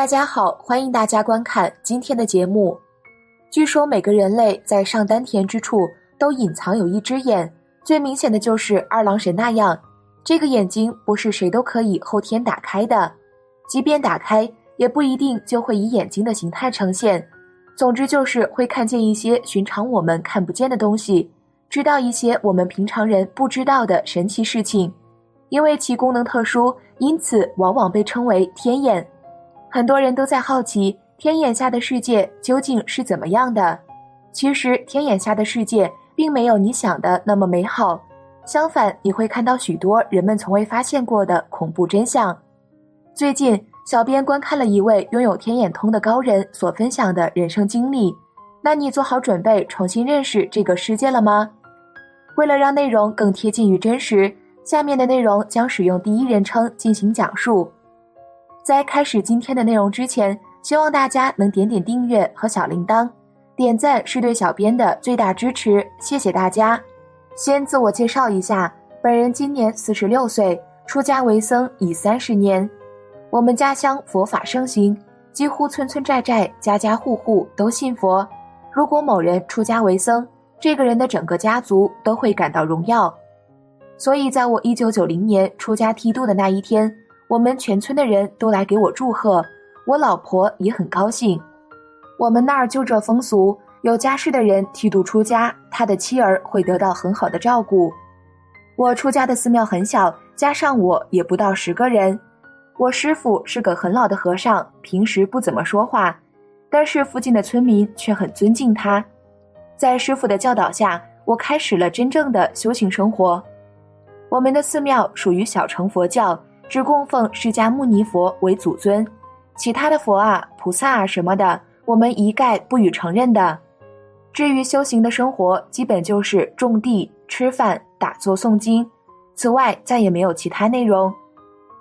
大家好，欢迎大家观看今天的节目。据说每个人类在上丹田之处都隐藏有一只眼，最明显的就是二郎神那样。这个眼睛不是谁都可以后天打开的，即便打开，也不一定就会以眼睛的形态呈现。总之就是会看见一些寻常我们看不见的东西，知道一些我们平常人不知道的神奇事情。因为其功能特殊，因此往往被称为天眼。很多人都在好奇天眼下的世界究竟是怎么样的。其实，天眼下的世界并没有你想的那么美好。相反，你会看到许多人们从未发现过的恐怖真相。最近，小编观看了一位拥有天眼通的高人所分享的人生经历。那你做好准备重新认识这个世界了吗？为了让内容更贴近于真实，下面的内容将使用第一人称进行讲述。在开始今天的内容之前，希望大家能点点订阅和小铃铛，点赞是对小编的最大支持，谢谢大家。先自我介绍一下，本人今年四十六岁，出家为僧已三十年。我们家乡佛法盛行，几乎村村寨寨、家家户户都信佛。如果某人出家为僧，这个人的整个家族都会感到荣耀。所以，在我一九九零年出家剃度的那一天。我们全村的人都来给我祝贺，我老婆也很高兴。我们那儿就这风俗，有家室的人剃度出家，他的妻儿会得到很好的照顾。我出家的寺庙很小，加上我也不到十个人。我师傅是个很老的和尚，平时不怎么说话，但是附近的村民却很尊敬他。在师傅的教导下，我开始了真正的修行生活。我们的寺庙属于小乘佛教。只供奉释迦牟尼佛为祖尊，其他的佛啊、菩萨啊什么的，我们一概不予承认的。至于修行的生活，基本就是种地、吃饭、打坐、诵经，此外再也没有其他内容。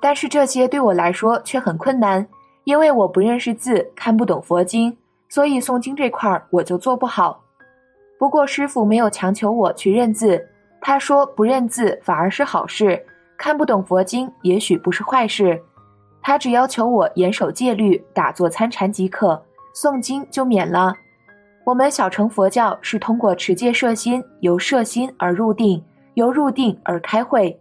但是这些对我来说却很困难，因为我不认识字，看不懂佛经，所以诵经这块儿我就做不好。不过师傅没有强求我去认字，他说不认字反而是好事。看不懂佛经也许不是坏事，他只要求我严守戒律、打坐参禅即可，诵经就免了。我们小乘佛教是通过持戒摄心，由摄心而入定，由入定而开会。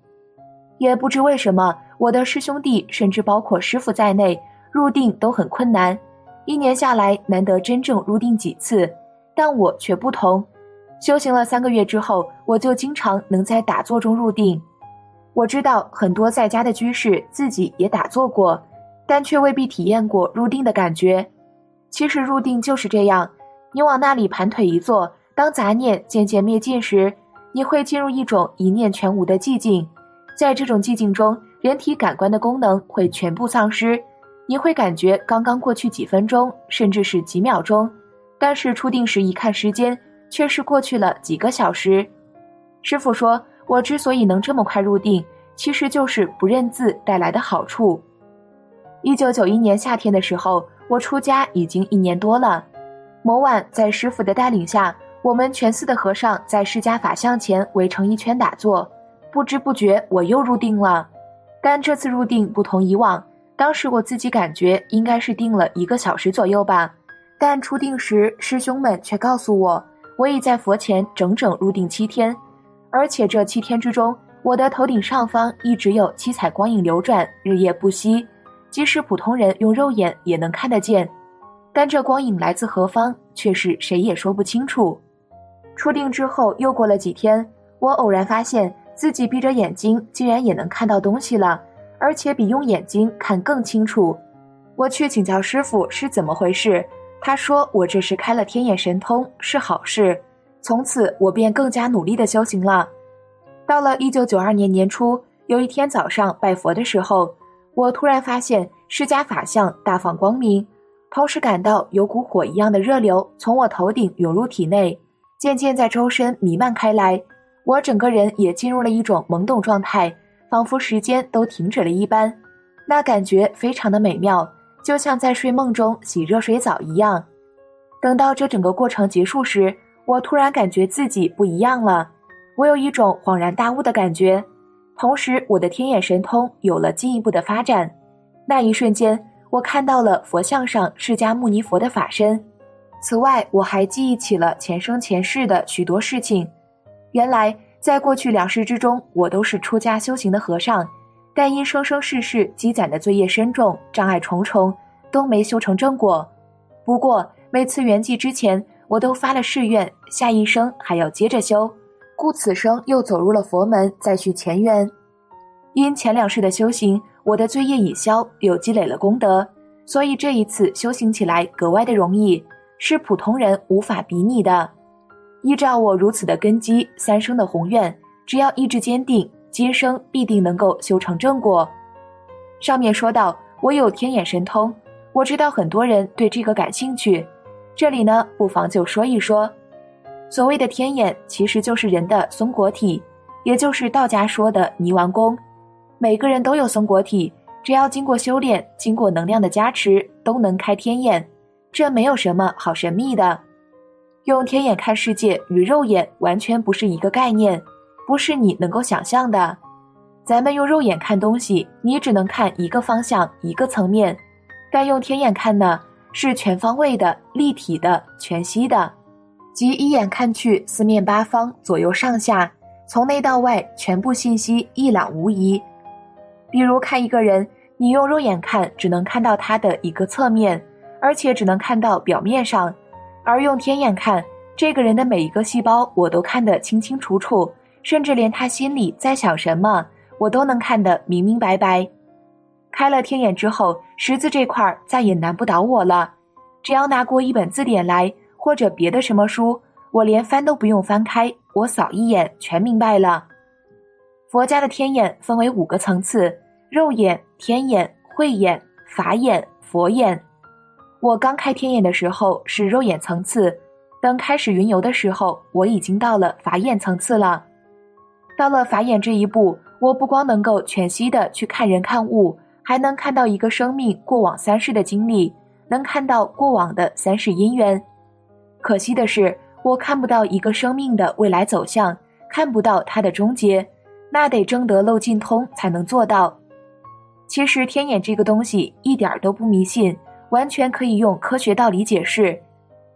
也不知为什么，我的师兄弟甚至包括师傅在内，入定都很困难，一年下来难得真正入定几次。但我却不同，修行了三个月之后，我就经常能在打坐中入定。我知道很多在家的居士自己也打坐过，但却未必体验过入定的感觉。其实入定就是这样，你往那里盘腿一坐，当杂念渐渐灭尽时，你会进入一种一念全无的寂静。在这种寂静中，人体感官的功能会全部丧失，你会感觉刚刚过去几分钟，甚至是几秒钟，但是出定时一看时间，却是过去了几个小时。师傅说。我之所以能这么快入定，其实就是不认字带来的好处。一九九一年夏天的时候，我出家已经一年多了。某晚，在师傅的带领下，我们全寺的和尚在释迦法像前围成一圈打坐，不知不觉我又入定了。但这次入定不同以往，当时我自己感觉应该是定了一个小时左右吧，但出定时师兄们却告诉我，我已在佛前整整入定七天。而且这七天之中，我的头顶上方一直有七彩光影流转，日夜不息，即使普通人用肉眼也能看得见。但这光影来自何方，却是谁也说不清楚。出定之后，又过了几天，我偶然发现自己闭着眼睛，竟然也能看到东西了，而且比用眼睛看更清楚。我去请教师傅是怎么回事，他说我这是开了天眼神通，是好事。从此，我便更加努力的修行了。到了一九九二年年初，有一天早上拜佛的时候，我突然发现释迦法相大放光明，同时感到有股火一样的热流从我头顶涌入体内，渐渐在周身弥漫开来。我整个人也进入了一种懵懂状态，仿佛时间都停止了一般。那感觉非常的美妙，就像在睡梦中洗热水澡一样。等到这整个过程结束时，我突然感觉自己不一样了，我有一种恍然大悟的感觉，同时我的天眼神通有了进一步的发展。那一瞬间，我看到了佛像上释迦牟尼佛的法身。此外，我还记忆起了前生前世的许多事情。原来，在过去两世之中，我都是出家修行的和尚，但因生生世世积攒的罪业深重，障碍重重，都没修成正果。不过，每次圆寂之前，我都发了誓愿，下一生还要接着修，故此生又走入了佛门，再续前缘。因前两世的修行，我的罪业已消，又积累了功德，所以这一次修行起来格外的容易。是普通人无法比拟的。依照我如此的根基，三生的宏愿，只要意志坚定，今生必定能够修成正果。上面说到我有天眼神通，我知道很多人对这个感兴趣，这里呢不妨就说一说。所谓的天眼，其实就是人的松果体，也就是道家说的泥丸宫。每个人都有松果体，只要经过修炼，经过能量的加持，都能开天眼。这没有什么好神秘的，用天眼看世界与肉眼完全不是一个概念，不是你能够想象的。咱们用肉眼看东西，你只能看一个方向、一个层面；但用天眼看呢，是全方位的、立体的、全息的，即一眼看去，四面八方、左右上下，从内到外，全部信息一览无遗。比如看一个人，你用肉眼看，只能看到他的一个侧面。而且只能看到表面上，而用天眼看这个人的每一个细胞，我都看得清清楚楚，甚至连他心里在想什么，我都能看得明明白白。开了天眼之后，识字这块儿再也难不倒我了。只要拿过一本字典来，或者别的什么书，我连翻都不用翻开，我扫一眼全明白了。佛家的天眼分为五个层次：肉眼、天眼、慧眼、法眼、佛眼。我刚开天眼的时候是肉眼层次，等开始云游的时候，我已经到了法眼层次了。到了法眼这一步，我不光能够全息的去看人看物，还能看到一个生命过往三世的经历，能看到过往的三世因缘。可惜的是，我看不到一个生命的未来走向，看不到它的终结，那得争得漏尽通才能做到。其实天眼这个东西一点都不迷信。完全可以用科学道理解释，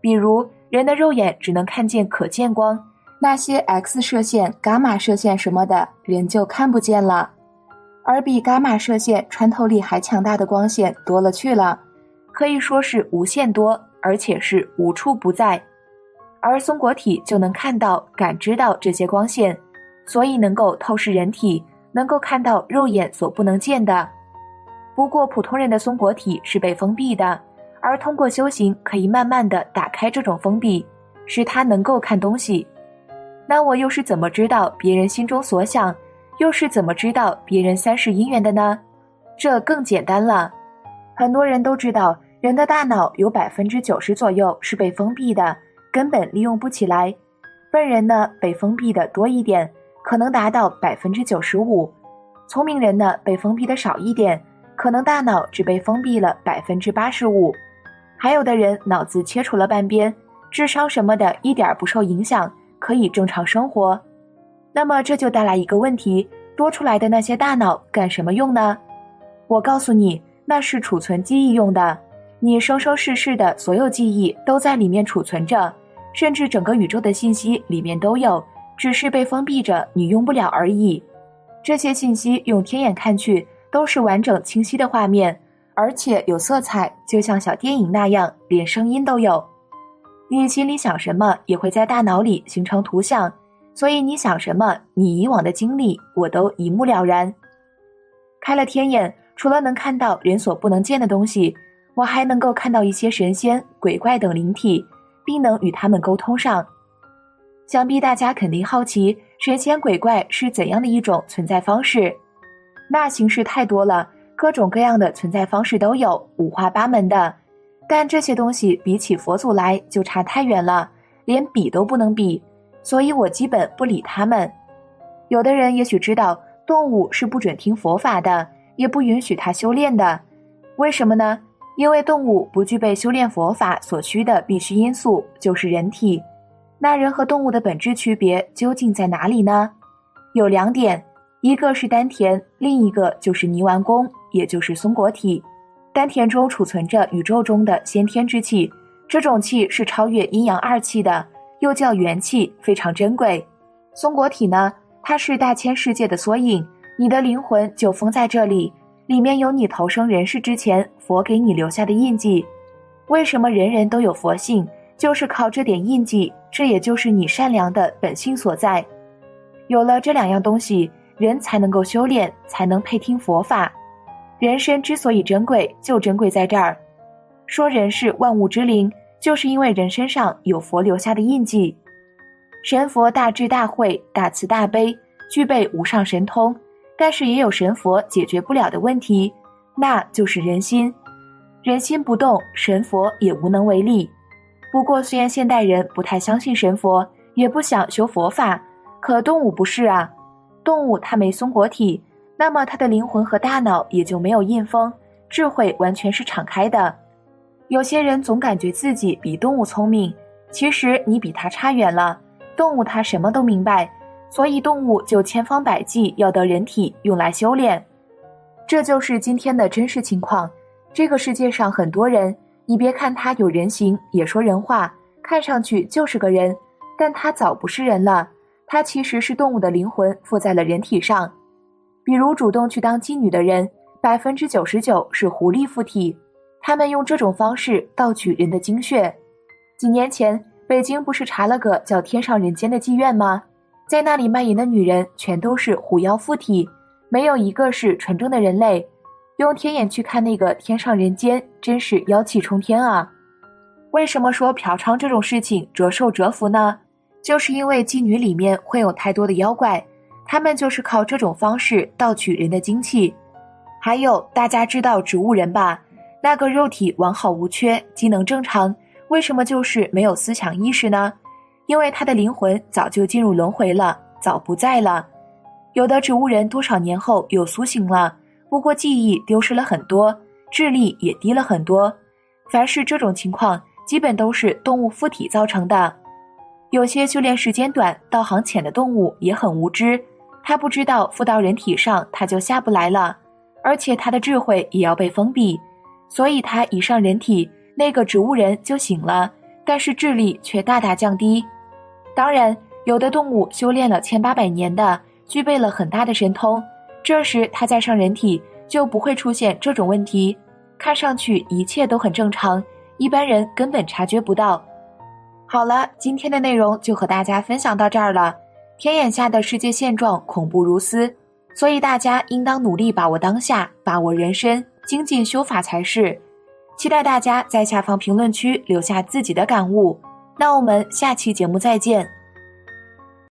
比如人的肉眼只能看见可见光，那些 X 射线、伽马射线什么的，人就看不见了。而比伽马射线穿透力还强大的光线多了去了，可以说是无限多，而且是无处不在。而松果体就能看到、感知到这些光线，所以能够透视人体，能够看到肉眼所不能见的。不过，普通人的松果体是被封闭的，而通过修行可以慢慢的打开这种封闭，使他能够看东西。那我又是怎么知道别人心中所想，又是怎么知道别人三世姻缘的呢？这更简单了。很多人都知道，人的大脑有百分之九十左右是被封闭的，根本利用不起来。笨人呢，被封闭的多一点，可能达到百分之九十五；聪明人呢，被封闭的少一点。可能大脑只被封闭了百分之八十五，还有的人脑子切除了半边，智商什么的一点不受影响，可以正常生活。那么这就带来一个问题：多出来的那些大脑干什么用呢？我告诉你，那是储存记忆用的。你生生世世的所有记忆都在里面储存着，甚至整个宇宙的信息里面都有，只是被封闭着，你用不了而已。这些信息用天眼看去。都是完整清晰的画面，而且有色彩，就像小电影那样，连声音都有。你心里想什么，也会在大脑里形成图像，所以你想什么，你以往的经历，我都一目了然。开了天眼，除了能看到人所不能见的东西，我还能够看到一些神仙、鬼怪等灵体，并能与他们沟通上。想必大家肯定好奇，神仙鬼怪是怎样的一种存在方式？那形式太多了，各种各样的存在方式都有，五花八门的。但这些东西比起佛祖来就差太远了，连比都不能比，所以我基本不理他们。有的人也许知道，动物是不准听佛法的，也不允许他修炼的。为什么呢？因为动物不具备修炼佛法所需的必须因素，就是人体。那人和动物的本质区别究竟在哪里呢？有两点。一个是丹田，另一个就是泥丸宫，也就是松果体。丹田中储存着宇宙中的先天之气，这种气是超越阴阳二气的，又叫元气，非常珍贵。松果体呢，它是大千世界的缩影，你的灵魂就封在这里，里面有你投生人世之前佛给你留下的印记。为什么人人都有佛性？就是靠这点印记，这也就是你善良的本性所在。有了这两样东西，人才能够修炼，才能配听佛法。人生之所以珍贵，就珍贵在这儿。说人是万物之灵，就是因为人身上有佛留下的印记。神佛大智大慧、大慈大悲，具备无上神通，但是也有神佛解决不了的问题，那就是人心。人心不动，神佛也无能为力。不过，虽然现代人不太相信神佛，也不想修佛法，可动物不是啊。动物它没松果体，那么它的灵魂和大脑也就没有印封，智慧完全是敞开的。有些人总感觉自己比动物聪明，其实你比它差远了。动物它什么都明白，所以动物就千方百计要得人体用来修炼。这就是今天的真实情况。这个世界上很多人。你别看他有人形，也说人话，看上去就是个人，但他早不是人了。他其实是动物的灵魂附在了人体上。比如主动去当妓女的人，百分之九十九是狐狸附体，他们用这种方式盗取人的精血。几年前，北京不是查了个叫“天上人间”的妓院吗？在那里卖淫的女人全都是狐妖附体，没有一个是纯正的人类。用天眼去看那个天上人间，真是妖气冲天啊！为什么说嫖娼这种事情折寿折福呢？就是因为妓女里面会有太多的妖怪，他们就是靠这种方式盗取人的精气。还有大家知道植物人吧？那个肉体完好无缺，机能正常，为什么就是没有思想意识呢？因为他的灵魂早就进入轮回了，早不在了。有的植物人多少年后又苏醒了。不过记忆丢失了很多，智力也低了很多。凡是这种情况，基本都是动物附体造成的。有些修炼时间短、道行浅的动物也很无知，它不知道附到人体上它就下不来了，而且它的智慧也要被封闭，所以他一上人体，那个植物人就醒了，但是智力却大大降低。当然，有的动物修炼了千八百年的，具备了很大的神通。这时他再上人体就不会出现这种问题，看上去一切都很正常，一般人根本察觉不到。好了，今天的内容就和大家分享到这儿了。天眼下的世界现状恐怖如斯，所以大家应当努力把握当下，把握人生，精进修法才是。期待大家在下方评论区留下自己的感悟。那我们下期节目再见。